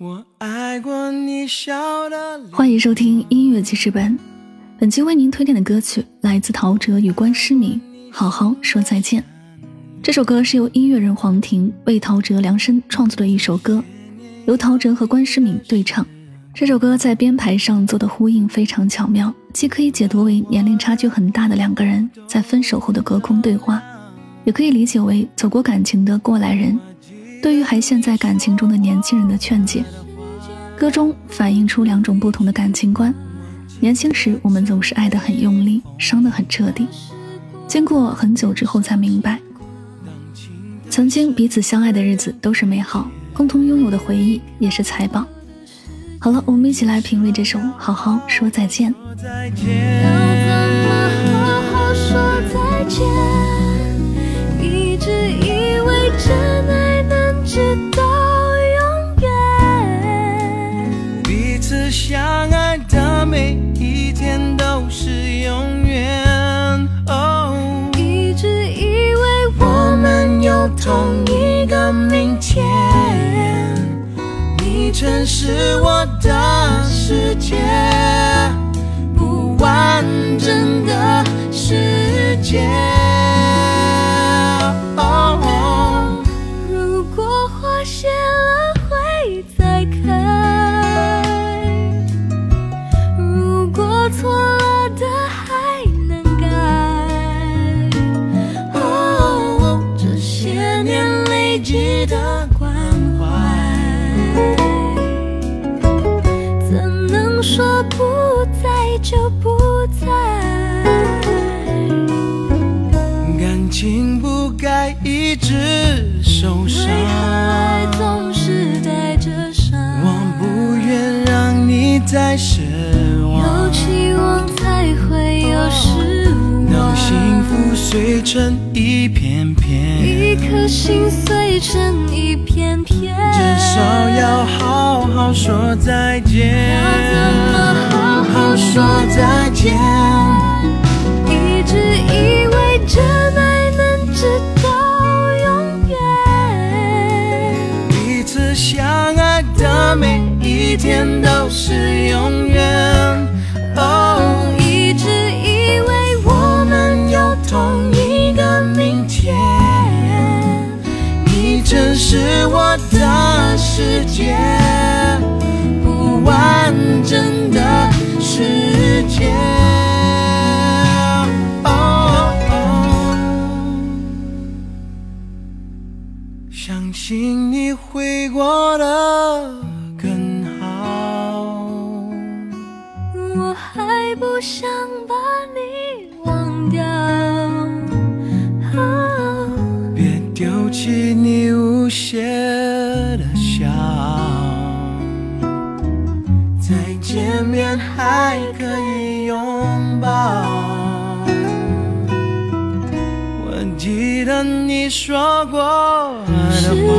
我爱过你笑的欢迎收听音乐记事本。本期为您推荐的歌曲来自陶喆与关诗敏，《好好说再见》。这首歌是由音乐人黄婷为陶喆量身创作的一首歌，由陶喆和关诗敏对唱。这首歌在编排上做的呼应非常巧妙，既可以解读为年龄差距很大的两个人在分手后的隔空对话，也可以理解为走过感情的过来人对于还陷在感情中的年轻人的劝解。歌中反映出两种不同的感情观。年轻时，我们总是爱得很用力，伤得很彻底，经过很久之后才明白，曾经彼此相爱的日子都是美好，共同拥有的回忆也是财宝。好了，我们一起来品味这首《好好说再见》。一天都是永远。哦，一直以为我们有同一个明天。你曾是我的世界，不完整的世界。说不在就不在，感情不该一直受伤。为何爱总是带着伤？我不愿让你再失望。有期望才会有失望。当幸福碎成一片片，一颗心碎成一片片，至少要好好说再见。说再见，一直以为真爱能直到永远。彼此相爱的每一天都是永远。哦，一直以为我们有同一个明天。你曾是我的世界，不完整相信你会过得更好。我还不想把你忘掉，别丢弃你无邪的笑。再见面还可以拥抱。我记得你说过。